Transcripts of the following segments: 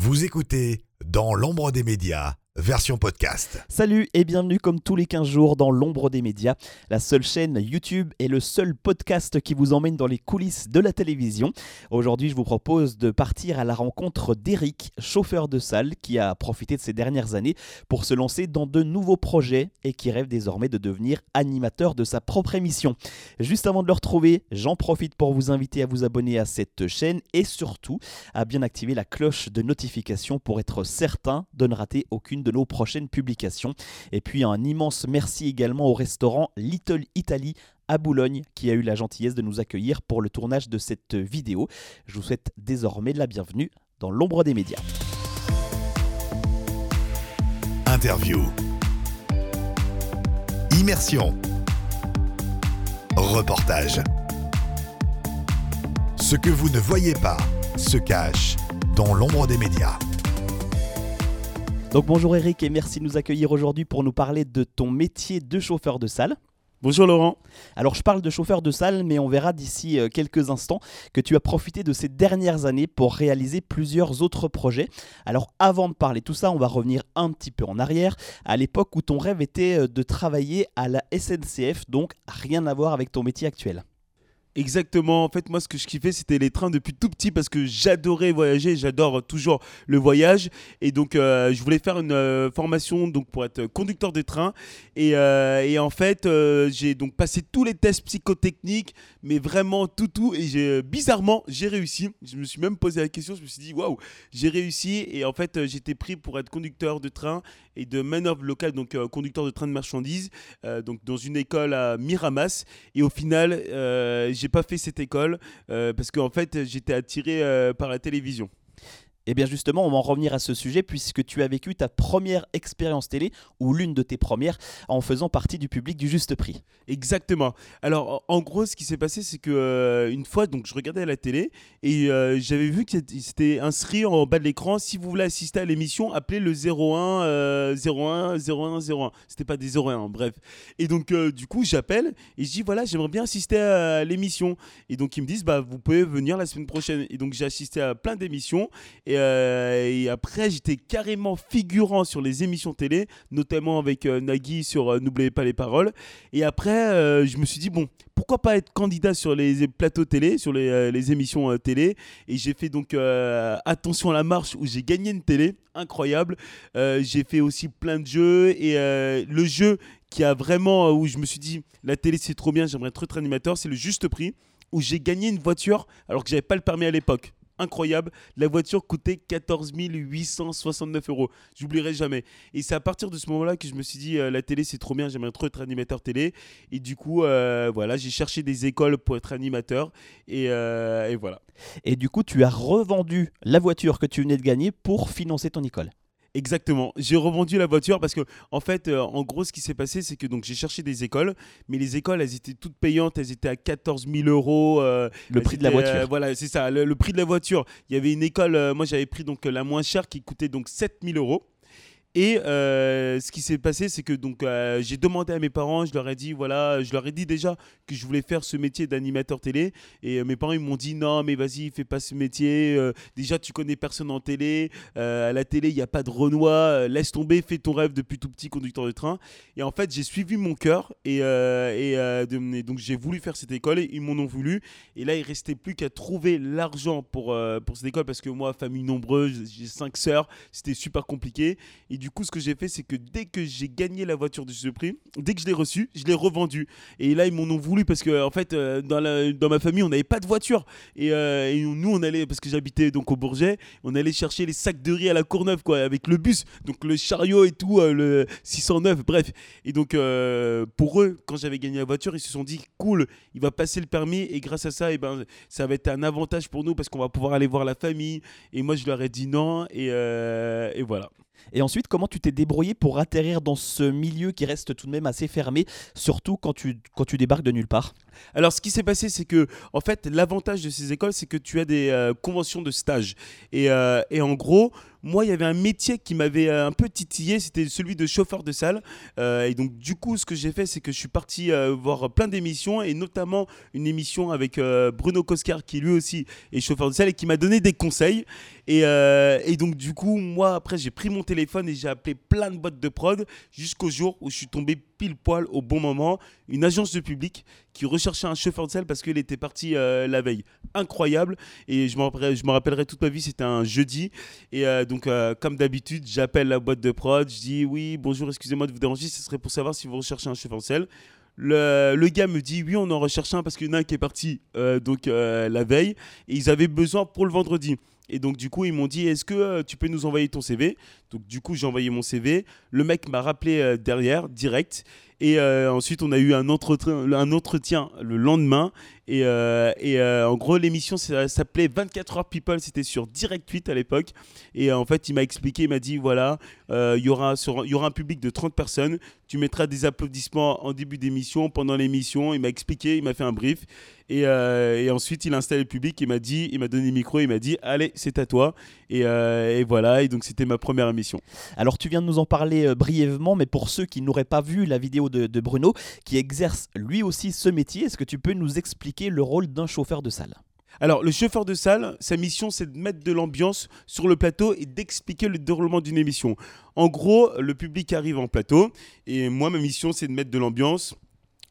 Vous écoutez Dans l'ombre des médias, version podcast. Salut et bienvenue comme tous les 15 jours dans l'ombre des médias, la seule chaîne YouTube et le seul podcast qui vous emmène dans les coulisses de la télévision. Aujourd'hui, je vous propose de partir à la rencontre d'Eric, chauffeur de salle, qui a profité de ces dernières années pour se lancer dans de nouveaux projets et qui rêve désormais de devenir animateur de sa propre émission. Juste avant de le retrouver, j'en profite pour vous inviter à vous abonner à cette chaîne et surtout à bien activer la cloche de notification pour être certain de ne rater aucune de nos prochaines publications. Et puis un immense merci également au restaurant Little Italy à Boulogne qui a eu la gentillesse de nous accueillir pour le tournage de cette vidéo. Je vous souhaite désormais la bienvenue dans l'ombre des médias. Interview. Immersion. Reportage. Ce que vous ne voyez pas se cache dans l'ombre des médias. Donc bonjour Eric et merci de nous accueillir aujourd'hui pour nous parler de ton métier de chauffeur de salle. Bonjour Laurent. Alors je parle de chauffeur de salle, mais on verra d'ici euh, quelques instants que tu as profité de ces dernières années pour réaliser plusieurs autres projets. Alors avant de parler tout ça, on va revenir un petit peu en arrière, à l'époque où ton rêve était euh, de travailler à la SNCF, donc rien à voir avec ton métier actuel. Exactement. En fait, moi, ce que je kiffais, c'était les trains depuis tout petit parce que j'adorais voyager. J'adore toujours le voyage. Et donc, euh, je voulais faire une euh, formation donc, pour être conducteur de train. Et, euh, et en fait, j'ai donc passé tous les tests psychotechniques, mais vraiment tout, tout. Et j'ai, bizarrement, j'ai réussi. Je me suis même posé la question. Je me suis dit, waouh, j'ai réussi. Et en fait, j'étais pris pour être conducteur de train et de manœuvre locale, donc conducteur de train de marchandises, donc dans une école à Miramas. Et au final, j'ai pas fait cette école euh, parce qu'en fait j'étais attiré euh, par la télévision. Et eh bien justement, on va en revenir à ce sujet puisque tu as vécu ta première expérience télé, ou l'une de tes premières, en faisant partie du public du juste prix. Exactement. Alors en gros, ce qui s'est passé, c'est que euh, une fois, donc je regardais la télé et euh, j'avais vu que c'était inscrit en bas de l'écran. Si vous voulez assister à l'émission, appelez le 01 01 01 01. C'était pas des 01, bref. Et donc euh, du coup, j'appelle et je dis voilà, j'aimerais bien assister à l'émission. Et donc ils me disent bah vous pouvez venir la semaine prochaine. Et donc j'ai assisté à plein d'émissions euh, et, après, j'étais carrément figurant sur les émissions télé, notamment avec euh, Nagui sur euh, N'oubliez pas les paroles. Et après, je me suis dit, bon, pourquoi pas être candidat sur les plateaux télé, sur les, émissions télé. Et j'ai fait donc Attention à la marche où j'ai gagné une télé, incroyable. j'ai fait aussi plein de jeux et le jeu qui a vraiment, où je me suis dit, la télé c'est trop bien, j'aimerais être animateur, c'est le juste prix où j'ai gagné une voiture alors que j'avais pas le permis à l'époque incroyable. La voiture coûtait 14 869 euros. J'oublierai jamais. Et c'est à partir de ce moment-là que je me suis dit, euh, la télé, c'est trop bien, j'aimerais trop être animateur télé. Et du coup, euh, voilà, j'ai cherché des écoles pour être animateur. Euh, et voilà. Et du coup, tu as revendu la voiture que tu venais de gagner pour financer ton école. Exactement. J'ai revendu la voiture parce que, en fait, euh, en gros, ce qui s'est passé, c'est que donc j'ai cherché des écoles, mais les écoles, elles étaient toutes payantes, elles étaient à 14 000 euros. Euh, le prix de la voiture. Euh, voilà, c'est ça, le, prix de la voiture. Il y avait une école, moi j'avais pris donc la moins chère qui coûtait donc 7 000 euros. Et euh, ce qui s'est passé, c'est que donc euh, j'ai demandé à mes parents, je leur ai dit voilà, je leur ai dit déjà que je voulais faire ce métier d'animateur télé. Et euh, mes parents ils m'ont dit non mais vas-y fais pas ce métier. déjà tu connais personne en télé, à la télé il n'y a pas de Renoir, laisse tomber, fais ton rêve depuis tout petit conducteur de train. Et en fait j'ai suivi mon cœur et, donc j'ai voulu faire cette école, et ils m'en ont voulu. Et là il restait plus qu'à trouver l'argent pour pour cette école parce que moi famille nombreuse, j'ai cinq sœurs, c'était super compliqué. Et du coup, ce que j'ai fait, c'est que dès que j'ai gagné la voiture de ce prix, dès que je l'ai reçue, je l'ai revendue. Et là, ils m'en ont voulu parce que, en fait, euh, dans, ma famille, on n'avait pas de voiture. Et, euh, et, nous, on allait, parce que j'habitais donc au Bourget, on allait chercher les sacs de riz à la Courneuve, quoi, avec le bus. Donc le chariot et tout, euh, le 609, bref. Et donc, pour eux, quand j'avais gagné la voiture, ils se sont dit, cool, il va passer le permis. Et grâce à ça, eh ben, ça va être un avantage pour nous parce qu'on va pouvoir aller voir la famille. Et moi, je leur ai dit non. Et voilà. Et ensuite, comment tu t'es débrouillé pour atterrir dans ce milieu qui reste tout de même assez fermé, surtout quand tu, quand tu débarques de nulle part? Alors, ce qui s'est passé, c'est que, en fait, l'avantage de ces écoles, c'est que tu as des euh, conventions de stage. Et, euh, et en gros, moi, il y avait un métier qui m'avait euh, un peu titillé, c'était celui de chauffeur de salle. Et donc, du coup, ce que j'ai fait, c'est que je suis parti voir plein d'émissions, et notamment une émission avec Bruno Coscar, qui lui aussi est chauffeur de salle, et qui m'a donné des conseils. Et, et donc, du coup, moi, après, j'ai pris mon téléphone et j'ai appelé plein de boîtes de prod, jusqu'au jour où je suis tombé pile poil au bon moment. Une agence de public qui recherchait un chauffeur de salle parce qu'il était parti euh, la veille. Incroyable. Et je me rappellerai, rappellerai toute ma vie, c'était un jeudi. Et euh, donc, euh, comme d'habitude, j'appelle la boîte de prod. Je dis oui, bonjour, excusez-moi de vous déranger. Ce serait pour savoir si vous recherchez un chauffeur de salle. Le, le gars me dit oui, on en recherche un parce qu'il y en a un qui est parti donc la veille et ils avaient besoin pour le vendredi. Et donc du coup ils m'ont dit est-ce que euh, tu peux nous envoyer ton CV Donc du coup j'ai envoyé mon CV. Le mec m'a rappelé euh, derrière direct et euh, ensuite on a eu un entretien, un entretien le lendemain et, et en gros l'émission s'appelait 24 heures people. C'était sur Direct 8 à l'époque et en fait il m'a expliqué, il m'a dit voilà il y y aura un public de 30 personnes. Tu mettras des applaudissements en début d'émission, pendant l'émission. Il m'a expliqué, il m'a fait un brief. Et, euh, et ensuite, il a installé le public. Il m'a dit, il m'a donné le micro. Il m'a dit, allez, c'est à toi. Et, euh, et voilà. Et donc, c'était ma première émission. Alors tu viens de nous en parler euh, brièvement, mais pour ceux qui n'auraient pas vu la vidéo de, de Bruno, qui exerce lui aussi ce métier, est-ce que tu peux nous expliquer le rôle d'un chauffeur de salle? Alors, le chauffeur de salle, sa mission, c'est de mettre de l'ambiance sur le plateau et d'expliquer le déroulement d'une émission. En gros, le public arrive en plateau. Et moi, ma mission, c'est de mettre de l'ambiance.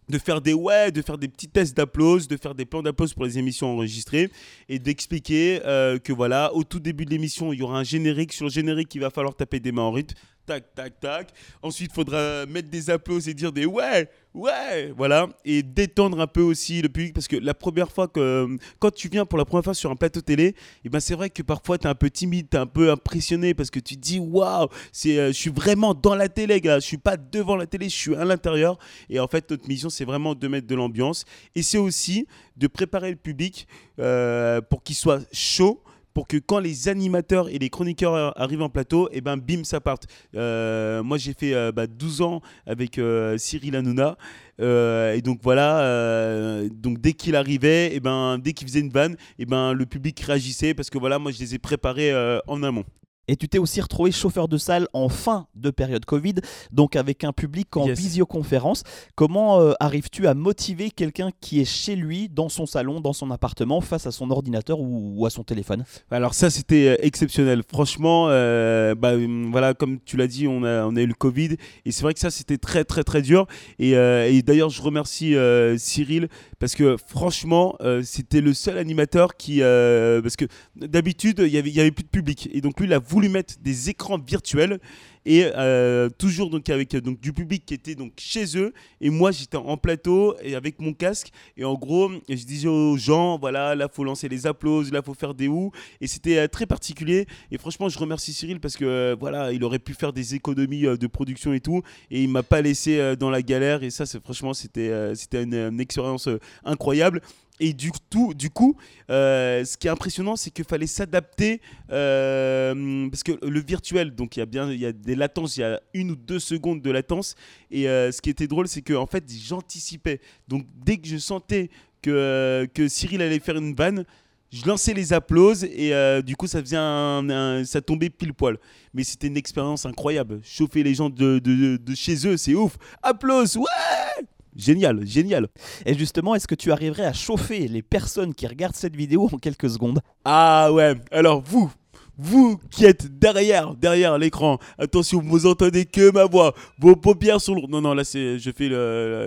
De faire des ouais, de faire des petits tests d'applause, de faire des plans d'applause pour les émissions enregistrées et d'expliquer euh, que voilà, au tout début de l'émission, il y aura un générique. Sur le générique, il va falloir taper des mains en rythme. Tac, tac, tac. Ensuite, il faudra mettre des applauses et dire des ouais, ouais, voilà. Et détendre un peu aussi le public parce que la première fois que, quand tu viens pour la première fois sur un plateau télé, et ben c'est vrai que parfois tu es un peu timide, tu es un peu impressionné parce que tu te dis waouh, euh, je suis vraiment dans la télé, gars. Je suis pas devant la télé, je suis à l'intérieur. Et en fait, notre mission, c'est vraiment de mettre de l'ambiance. Et c'est aussi de préparer le public euh, pour qu'il soit chaud pour que quand les animateurs et les chroniqueurs arrivent en plateau, et ben bim, ça parte. Euh, moi, j'ai fait euh, bah, 12 ans avec euh, Cyril Hanouna. Et donc voilà, donc dès qu'il arrivait, et ben dès qu'il faisait une vanne, et ben le public réagissait parce que voilà, moi je les ai préparés en amont. Et tu t'es aussi retrouvé chauffeur de salle en fin de période Covid, donc avec un public en Yes. visioconférence. Comment euh, arrives-tu à motiver quelqu'un qui est chez lui, dans son salon, dans son appartement, face à son ordinateur ou, ou à son téléphone? Alors ça c'était euh, exceptionnel. Franchement, euh, bah, voilà, comme tu l'as dit, on a, on a eu le Covid et c'est vrai que ça c'était très très très dur. Et, euh, et d'ailleurs je remercie Cyril parce que franchement euh, c'était le seul animateur qui, euh, parce que d'habitude il y avait, il y avait plus de public. Et donc lui il a voulu mettre des écrans virtuels et euh, toujours donc avec euh, donc du public qui était donc chez eux. Et moi j'étais en plateau et avec mon casque. Et en gros je disais aux gens voilà là faut lancer les applauses là faut faire des ou. Et c'était euh, très particulier. Et franchement je remercie Cyril parce que voilà il aurait pu faire des économies de production et tout. Et il m'a pas laissé dans la galère. Et ça c'est franchement c'était c'était une, expérience incroyable et du, tout, du coup, euh, ce qui est impressionnant, c'est qu'il fallait s'adapter euh, parce que le virtuel, donc il y a bien, y a des latences, il y a une ou deux secondes de latence. Et euh, ce qui était drôle, c'est que en fait, j'anticipais. Donc dès que je sentais que, que Cyril allait faire une vanne, je lançais les applauses et du coup ça faisait ça tombait pile poil. Mais c'était une expérience incroyable. Chauffer les gens de, de, de chez eux, c'est ouf. Applause, ouais Génial, génial. Et justement, est-ce que tu arriverais à chauffer les personnes qui regardent cette vidéo en quelques secondes? Ah ouais, alors vous, vous qui êtes derrière, derrière l'écran, attention, vous entendez que ma voix, vos paupières sont lourdes. Non, non, là c'est, je fais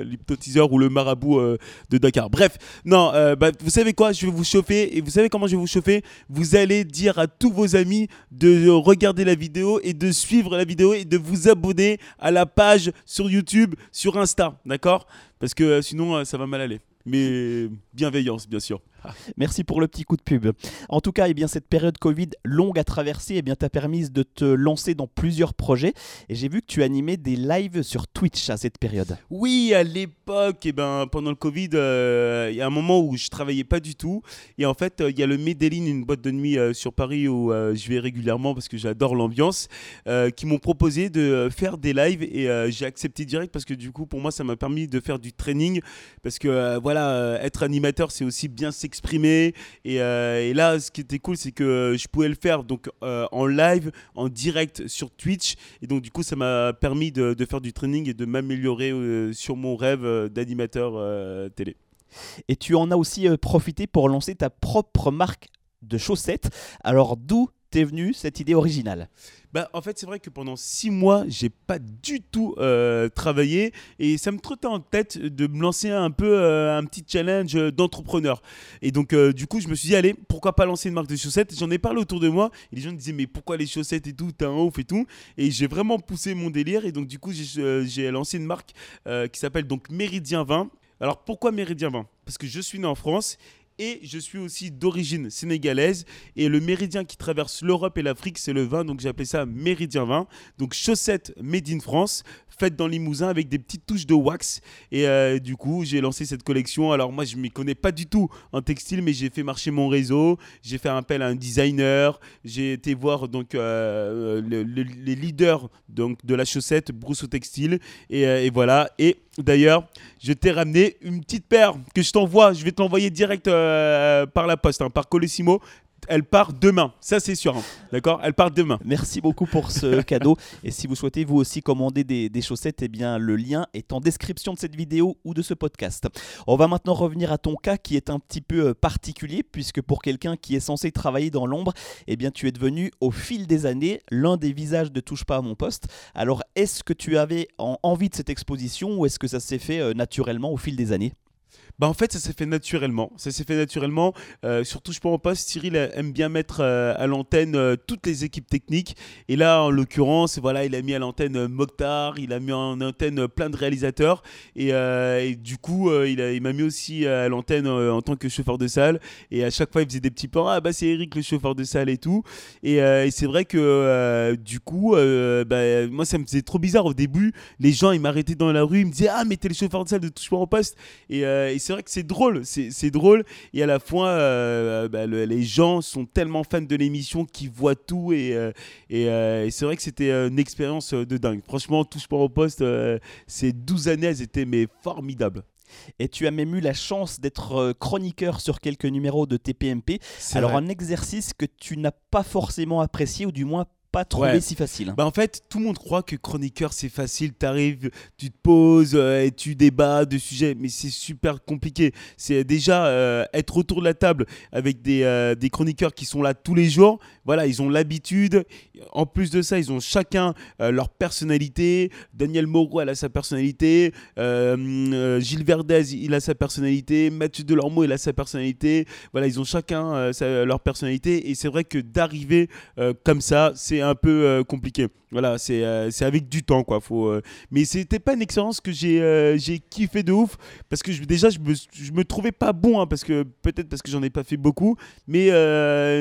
l'hypnotiseur ou le marabout euh, de Dakar. Bref, non, euh, bah, vous savez quoi, je vais vous chauffer, et vous savez comment je vais vous chauffer? Vous allez dire à tous vos amis de regarder la vidéo et de suivre la vidéo et de vous abonner à la page sur YouTube, sur Insta, d'accord? Parce que euh, sinon ça va mal aller. Mais bienveillance, bien sûr. Merci pour le petit coup de pub. En tout cas, eh bien, cette période Covid longue à traverser eh t'a permis de te lancer dans plusieurs projets. Et j'ai vu que tu animais des lives sur Twitch à cette période. Oui, à l'époque, eh ben, pendant le Covid, euh, il y a un moment où je travaillais pas du tout. Et en fait, euh, il y a le Medellin, une boîte de nuit euh, sur Paris où je vais régulièrement parce que j'adore l'ambiance, qui m'ont proposé de faire des lives. Et j'ai accepté direct parce que du coup, pour moi, ça m'a permis de faire du training. Parce que voilà, être animateur, c'est aussi bien s'exprimer. Et, et, là, ce qui était cool, c'est que je pouvais le faire donc en live, en direct sur Twitch. Et donc, du coup, ça m'a permis de, faire du training et de m'améliorer sur mon rêve d'animateur télé. Et tu en as aussi profité pour lancer ta propre marque de chaussettes. Alors, d'où t'es venue cette idée originale bah, en fait, c'est vrai que pendant six mois, j'ai pas du tout euh, travaillé et ça me trottait en tête de me lancer un peu euh, un petit challenge d'entrepreneur. Et donc, euh, du coup, je me suis dit, allez, pourquoi pas lancer une marque de chaussettes? J'en ai parlé autour de moi et les gens me disaient, mais pourquoi les chaussettes et tout? T'es un ouf et tout. Et j'ai vraiment poussé mon délire et donc, du coup, j'ai lancé une marque qui s'appelle donc Méridien 20. Alors, pourquoi Méridien 20 Parce que je suis né en France et je suis aussi d'origine sénégalaise. Et le méridien qui traverse l'Europe et l'Afrique, c'est le vin, donc j'ai appelé ça méridien vin. Donc chaussettes made in France, faites dans Limousin avec des petites touches de wax. Et euh, du coup, j'ai lancé cette collection. Alors moi, je m'y connais pas du tout en textile, mais j'ai fait marcher mon réseau. J'ai fait appel à un designer. J'ai été voir donc euh, les leaders donc de la chaussette Brousseau Textile. Et, euh, et voilà. Et D'ailleurs, je t'ai ramené une petite paire que je t'envoie. Je vais te l'envoyer direct euh, par la poste, hein, par Colissimo elle part demain. Ça, c'est sûr. Hein. D'accord? Elle part demain. Merci beaucoup pour ce cadeau. Et si vous souhaitez vous aussi commander des, chaussettes, eh bien, le lien est en description de cette vidéo ou de ce podcast. On va maintenant revenir à ton cas qui est un petit peu euh, particulier, puisque pour quelqu'un qui est censé travailler dans l'ombre, eh bien, tu es devenu au fil des années l'un des visages de Touche pas à mon poste. Alors, est-ce que tu avais envie de cette exposition ou est-ce que ça s'est fait euh, naturellement au fil des années? Bah en fait, ça s'est fait naturellement. Ça s'est fait naturellement. Euh, surtout, je pense pas, Cyril aime bien mettre euh, à l'antenne euh, toutes les équipes techniques. Et là, en l'occurrence, voilà, il a mis à l'antenne Mokhtar, il a mis en antenne plein de réalisateurs. Et, du coup, il, il m'a mis aussi à l'antenne en tant que chauffeur de salle. Et à chaque fois, il faisait des petits plans. Ah, bah, c'est Eric, le chauffeur de salle et tout. Et, c'est vrai que du coup, bah, moi, ça me faisait trop bizarre au début. Les gens, ils m'arrêtaient dans la rue, ils me disaient Ah, mais t'es le chauffeur de salle de Touche pas en poste. Et, et c'est vrai que c'est drôle, c'est drôle. Et à la fois, euh, bah, les gens sont tellement fans de l'émission qu'ils voient tout. Et, euh, euh, et, c'est vrai que c'était une expérience de dingue. Franchement, tout sport au poste, ces 12 années, elles étaient mais formidables. Et tu as même eu la chance d'être chroniqueur sur quelques numéros de TPMP. Alors un exercice que tu n'as pas forcément apprécié ou du moins pas trouvé si facile. Bah en fait, tout le monde croit que chroniqueur c'est facile. Tu arrives, tu te poses euh, et tu débats de sujets, mais c'est super compliqué. C'est déjà euh, être autour de la table avec des, euh, des, chroniqueurs qui sont là tous les jours. Voilà, ils ont l'habitude. En plus de ça, ils ont chacun leur personnalité. Daniel Moreau, elle a sa personnalité. Gilles Verdez, il a sa personnalité. Mathieu Delormeau, il a sa personnalité. Voilà, ils ont chacun leur personnalité. Et c'est vrai que d'arriver comme ça, c'est un peu euh, compliqué. Voilà, c'est euh, avec du temps, quoi. Faut, euh, mais c'était pas une expérience que j'ai j'ai kiffé de ouf parce que déjà, je me, je me trouvais pas bon, hein, parce que peut-être parce que j'en ai pas fait beaucoup, mais,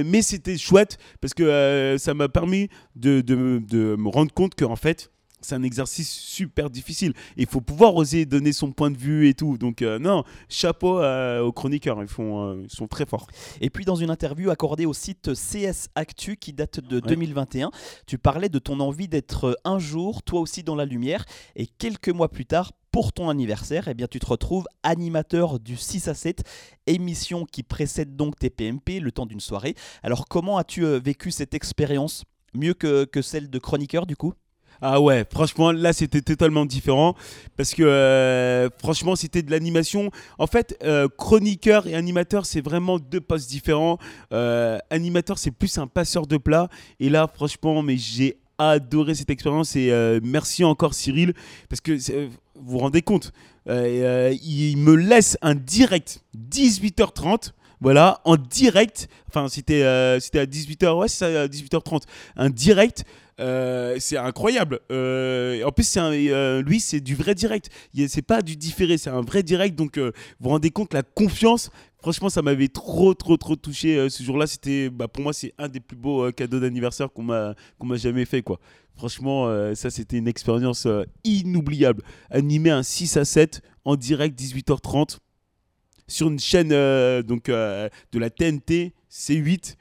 mais c'était chouette parce que ça m'a permis de, de, de me rendre compte qu'en fait, c'est un exercice super difficile. Il faut pouvoir oser donner son point de vue et tout. Donc euh, non, chapeau euh, aux chroniqueurs, ils, font, euh, sont très forts. Et puis dans une interview accordée au site CS Actu qui date de 2021, tu parlais de ton envie d'être un jour toi aussi dans la lumière et quelques mois plus tard pour ton anniversaire, eh bien, tu te retrouves animateur du 6 à 7, émission qui précède donc tes PMP le temps d'une soirée. Alors comment as-tu vécu cette expérience? Mieux que, que celle de chroniqueur du coup? Ah ouais, franchement, là, c'était totalement différent. Parce que, euh, franchement, c'était de l'animation. En fait, euh, chroniqueur et animateur, c'est vraiment deux postes différents. Euh, animateur, c'est plus un passeur de plat. Et là, franchement, mais j'ai adoré cette expérience. Et merci encore, Cyril. Parce que vous vous rendez compte, il me laisse un direct 18h30 voilà, en direct. Enfin, c'était à 18h, ouais, c'est à 18h30. Un direct. Euh, c'est incroyable. Euh, en plus, euh, lui, c'est du vrai direct. C'est pas du différé, c'est un vrai direct. Donc, vous vous rendez compte la confiance. Franchement, ça m'avait trop, trop, trop touché ce jour-là. C'était, bah, pour moi, c'est un des plus beaux cadeaux d'anniversaire qu'on m'a, jamais fait, quoi. Franchement, ça, c'était une expérience inoubliable. Animer un 6 à 7 en direct, 18h30, sur une chaîne donc, de la TNT, C8.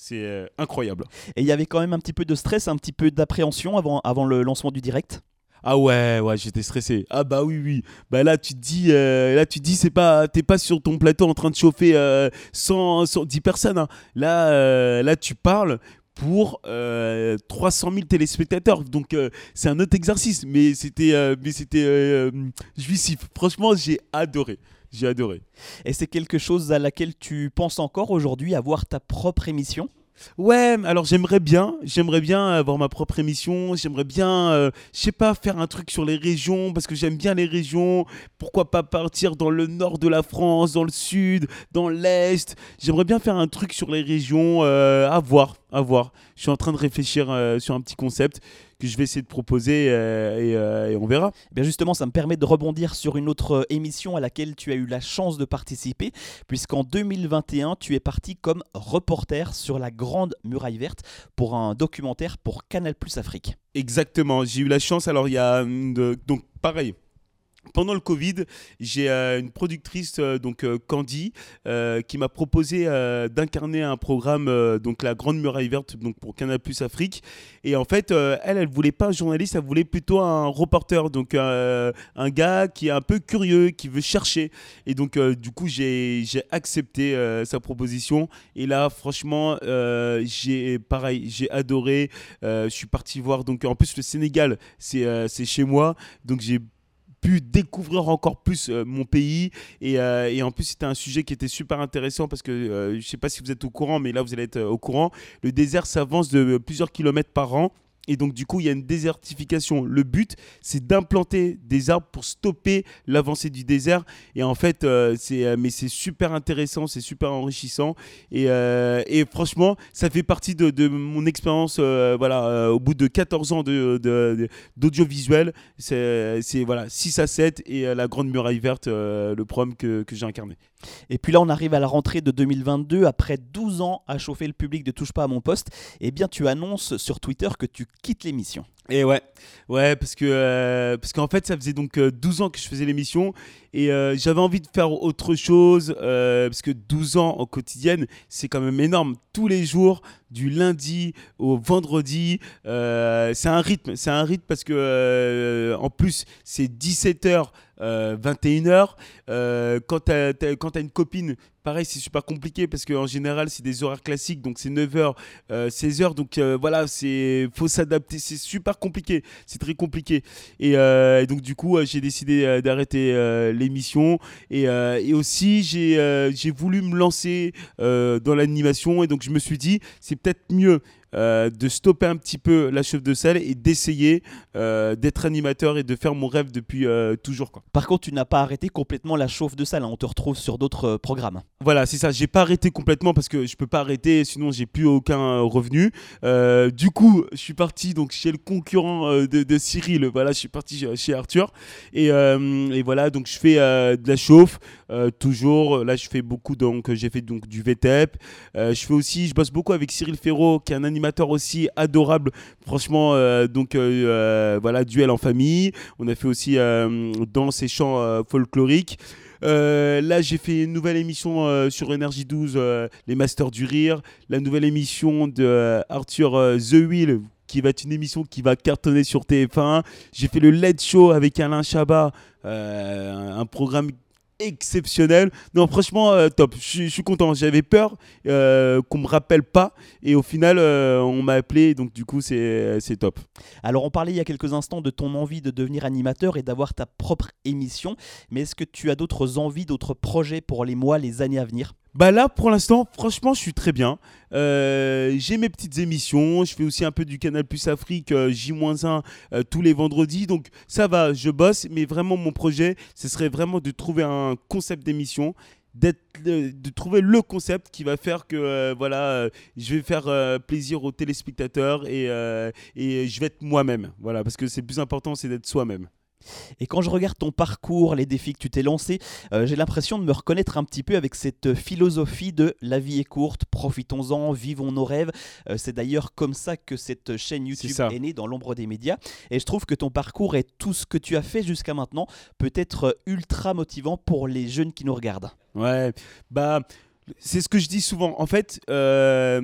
C'est euh, incroyable. Et il y avait quand même un petit peu de stress, un petit peu d'appréhension avant, avant le lancement du direct? Ah ouais, ouais, j'étais stressé. Ah bah oui, oui. Bah là, tu te dis, euh, là, tu te dis, c'est pas, t'es pas sur ton plateau en train de chauffer euh, 100, 110 personnes. hein. Là, euh, là, tu parles pour euh, 300 000 téléspectateurs. Donc euh, c'est un autre exercice, mais c'était, euh, mais c'était euh, jouissif. Franchement, j'ai adoré. J'ai adoré. Et c'est quelque chose à laquelle tu penses encore aujourd'hui, avoir ta propre émission? Ouais, alors j'aimerais bien, j'aimerais bien avoir ma propre émission, j'aimerais bien, euh, je sais pas, faire un truc sur les régions, parce que j'aime bien les régions, pourquoi pas partir dans le nord de la France, dans le sud, dans l'est, j'aimerais bien faire un truc sur les régions, euh, à voir, à voir. Je suis en train de réfléchir euh, sur un petit concept que je vais essayer de proposer euh, et, euh, et on verra. Eh Bien justement, ça me permet de rebondir sur une autre émission à laquelle tu as eu la chance de participer, puisqu'en 2021, tu es parti comme reporter sur la Grande Muraille Verte pour un documentaire pour Canal Plus Afrique. Exactement, j'ai eu la chance. Alors, il y a donc pareil. Pendant le Covid, j'ai euh, une productrice, euh, donc euh, Candy, qui m'a proposé d'incarner un programme, donc la Grande Muraille Verte, donc pour Canal Plus Afrique. Et en fait, elle, elle voulait pas un journaliste, elle voulait plutôt un reporter, donc un gars qui est un peu curieux, qui veut chercher. Et donc, du coup, j'ai accepté sa proposition. Et là, franchement, j'ai pareil, j'ai adoré. Je suis parti voir. Donc, en plus, le Sénégal, c'est chez moi. Donc, j'ai pu découvrir encore plus euh, mon pays. Et, euh, et en plus c'était un sujet qui était super intéressant parce que euh, je sais pas si vous êtes au courant mais là vous allez être au courant. Le désert s'avance de plusieurs kilomètres par an et donc du coup il y a une désertification. Le but c'est d'implanter des arbres pour stopper l'avancée du désert. Et en fait euh, c'est euh, mais c'est super intéressant c'est super enrichissant. Et, euh, et franchement ça fait partie de, de mon expérience voilà au bout de 14 ans de, de- d'audiovisuel. C'est voilà 6 à 7 et la grande muraille verte le programme que, que j'ai incarné Et puis là, on arrive à la rentrée de 2022, après 12 ans à chauffer le public de Touche pas à mon poste, eh bien tu annonces sur Twitter que tu quittes l'émission. Et ouais, ouais, parce que euh, parce qu'en fait, ça faisait donc euh, 12 ans que je faisais l'émission et euh, j'avais envie de faire autre chose euh, parce que 12 ans en quotidienne, c'est quand même énorme. Tous les jours, du lundi au vendredi, euh, c'est un rythme, c'est un rythme parce que euh, en plus c'est 17h. 21h, Euh, quand tu as, une copine, pareil, c'est super compliqué parce qu'en général, c'est des horaires classiques, donc c'est 9h, 16h, donc euh, voilà, c'est faut s'adapter, c'est super compliqué, c'est très compliqué. Et, euh, donc du coup, euh, j'ai décidé euh, d'arrêter euh, l'émission. Et, euh, et aussi j'ai euh, voulu me lancer euh, dans l'animation. Et donc je me suis dit, c'est peut-être mieux euh, de stopper un petit peu la chef de salle et d'essayer euh, d'être animateur et de faire mon rêve depuis euh, toujours. Quoi. Par contre, tu n'as pas arrêté complètement la chauffe de salle, hein, on te retrouve sur d'autres programmes. Voilà, c'est ça. J'ai pas arrêté complètement parce que je peux pas arrêter, sinon j'ai plus aucun revenu. Du coup, je suis parti donc chez le concurrent de, de Cyril. Voilà, je suis parti chez- Arthur et, et voilà donc je fais de la chauffe toujours. Là, je fais beaucoup donc j'ai fait donc du VTEP. Je fais aussi, je bosse beaucoup avec Cyril Ferraud qui est un animateur aussi adorable. Franchement, euh, donc euh, euh, voilà duel en famille. On a fait aussi euh, danse et chant euh, folklorique. Euh, là, j'ai fait une nouvelle émission sur Énergie 12, euh, les Masters du Rire. La nouvelle émission de Arthur The Wheel, qui va être une émission qui va cartonner sur TF1. J'ai fait le LED Show avec Alain Chabat, un programme exceptionnel. Non, franchement, euh, top. Je suis- content. J'avais peur euh, qu'on me rappelle pas. Et au final, euh, on m'a appelé. Donc, du coup, c'est top. Alors on parlait il y a quelques instants de ton envie de devenir animateur et d'avoir ta propre émission, mais est-ce que tu as d'autres envies, d'autres projets pour les mois, les années à venir? Bah là, pour l'instant, franchement, je suis très bien. Euh, j'ai mes petites émissions. Je fais aussi un peu du Canal Plus Afrique euh, J-1 euh, tous les vendredis. Donc ça va, je bosse. Mais vraiment, mon projet, ce serait vraiment de trouver un concept d'émission d'être, de trouver le concept qui va faire que voilà, je vais faire plaisir aux téléspectateurs et, et je vais être moi-même. Voilà, parce que c'est plus important, c'est d'être soi-même. Et quand je regarde ton parcours, les défis que tu t'es lancé, euh, j'ai l'impression de me reconnaître un petit peu avec cette philosophie de la vie est courte, profitons-en, vivons nos rêves. Euh, c'est d'ailleurs comme ça que cette chaîne YouTube est née dans l'ombre des médias. Et je trouve que ton parcours et tout ce que tu as fait jusqu'à maintenant peut être euh, ultra motivant pour les jeunes qui nous regardent. Ouais, bah c'est ce que je dis souvent. En fait, euh,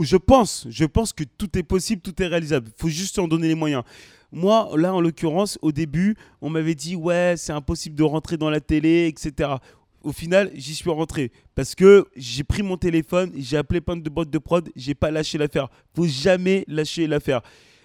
je pense, je pense que tout est possible, tout est réalisable. Il faut juste en donner les moyens. Moi, là, en l'occurrence, au début, on m'avait dit ouais, c'est impossible de rentrer dans la télé, etc. Au final, j'y suis rentré parce que j'ai pris mon téléphone, j'ai appelé plein de boîtes de prod, j'ai pas lâché l'affaire. Faut jamais lâcher l'affaire.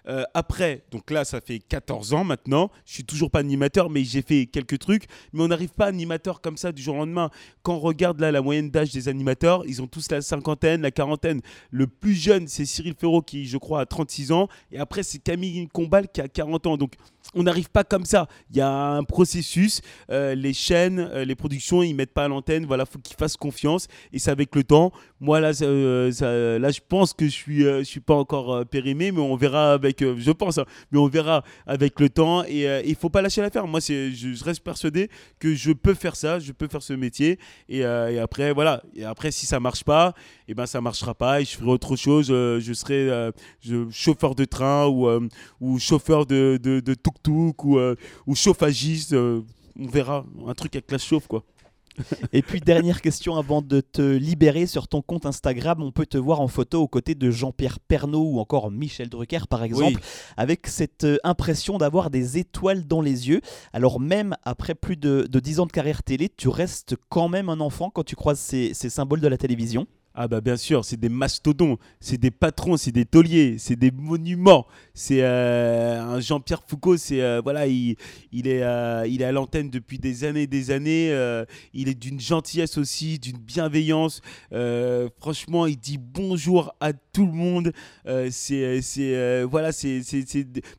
Euh, après, donc là, ça fait 14 ans maintenant. Je suis toujours pas animateur, mais j'ai fait quelques trucs. Mais on n'arrive pas animateur comme ça du jour au lendemain. Quand on regarde là la moyenne d'âge des animateurs, ils ont tous la cinquantaine, la quarantaine. Le plus jeune, c'est Cyril Ferraud qui, je crois, a 36 ans. Et après, c'est Camille Combal qui a 40 ans. Donc, on n'arrive pas comme ça. Il y a un processus. Euh, les chaînes, euh, les productions, ils mettent pas à l'antenne. Voilà, faut qu'ils fassent confiance. Et c'est avec le temps. Moi, là, euh, là je pense que je suis, suis pas encore périmé, mais on verra avec. je pense, hein, mais on verra avec le temps. Et il faut pas lâcher l'affaire. Moi, je, reste persuadé que je peux faire ça. Je peux faire ce métier. Et, et après, voilà. Et après, si ça marche pas, et ben ça marchera pas. Et je ferai autre chose. Euh, je serai euh, je- chauffeur de train ou euh, ou chauffeur de, de, de tuk-tuk ou, ou chauffagiste. on verra. Un truc avec la chauffe, quoi. Et puis dernière question avant de te libérer sur ton compte Instagram, on peut te voir en photo aux côtés de Jean-Pierre Pernaut ou encore Michel Drucker par exemple, avec cette impression d'avoir des étoiles dans les yeux. Alors même après plus de, de 10 ans de carrière télé, tu restes quand même un enfant quand tu croises ces, ces symboles de la télévision. Ah bah bien sûr, c'est des mastodons, c'est des patrons, c'est des tauliers, c'est des monuments. C'est euh, un Jean-Pierre Foucault, c'est euh, voilà, il, est euh, il est à l'antenne depuis des années et des années. il est d'une gentillesse aussi, d'une bienveillance. Franchement, il dit bonjour à tout le monde. C'est c'est voilà, c'est-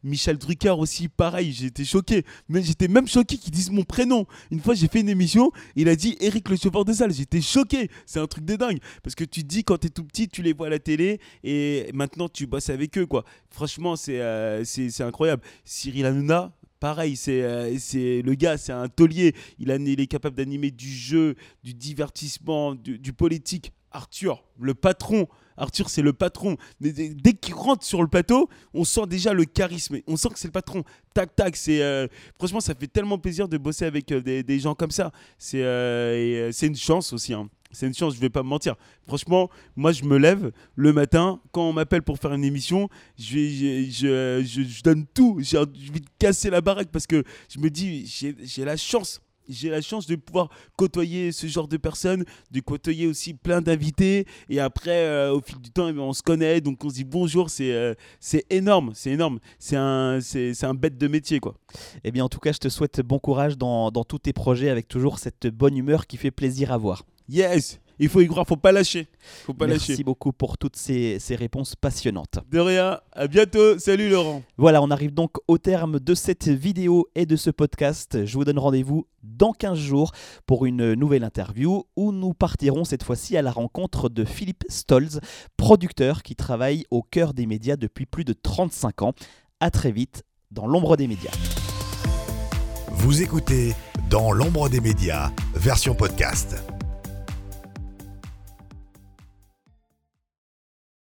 Michel Drucker aussi, pareil. J'étais choqué, mais j'étais même choqué qu'ils disent mon prénom. Une fois, j'ai fait une émission, il a dit Eric le chauffeur de salle. J'étais choqué. C'est un truc de dingue parce que tu dis quand t'es tout petit, tu les vois à la télé et maintenant tu bosses avec eux quoi. Franchement, c'est euh, incroyable. Cyril Hanouna. Pareil, c'est euh, c'est le gars, c'est un taulier. Il, a, il est capable d'animer du jeu, du divertissement, du, politique. Arthur, le patron. Arthur, c'est le patron. Dès, qu'il rentre sur le plateau, on sent déjà le charisme. On sent que c'est le patron. Tac, tac. C'est euh, franchement, ça fait tellement plaisir de bosser avec des, des gens comme ça. C'est une chance aussi. hein. C'est une chance, je vais pas me mentir. Franchement, moi, je me lève le matin, quand on m'appelle pour faire une émission, je, donne tout. J'ai envie de casser la baraque parce que je me dis, j'ai la chance. J'ai la chance de pouvoir côtoyer ce genre de personnes, de côtoyer aussi plein d'invités. Et après, euh, au fil du temps, eh ben, on se connaît, donc on se dit bonjour. C'est euh, c'est énorme, c'est énorme. C'est un, c'est un bête de métier, quoi. Eh bien en tout cas, je te souhaite bon courage dans, dans tous tes projets avec toujours cette bonne humeur qui fait plaisir à voir. Yes, il faut y croire, faut pas lâcher. Faut pas Merci lâcher. beaucoup pour toutes ces, ces réponses passionnantes. De rien, à bientôt. Salut Laurent. Voilà, on arrive donc au terme de cette vidéo et de ce podcast. Je vous donne rendez-vous dans 15 jours pour une nouvelle interview où nous partirons cette fois-ci à la rencontre de Philippe Stolz, producteur qui travaille au cœur des médias depuis plus de 35 ans. À très vite dans l'ombre des médias. Vous écoutez Dans l'ombre des médias, version podcast.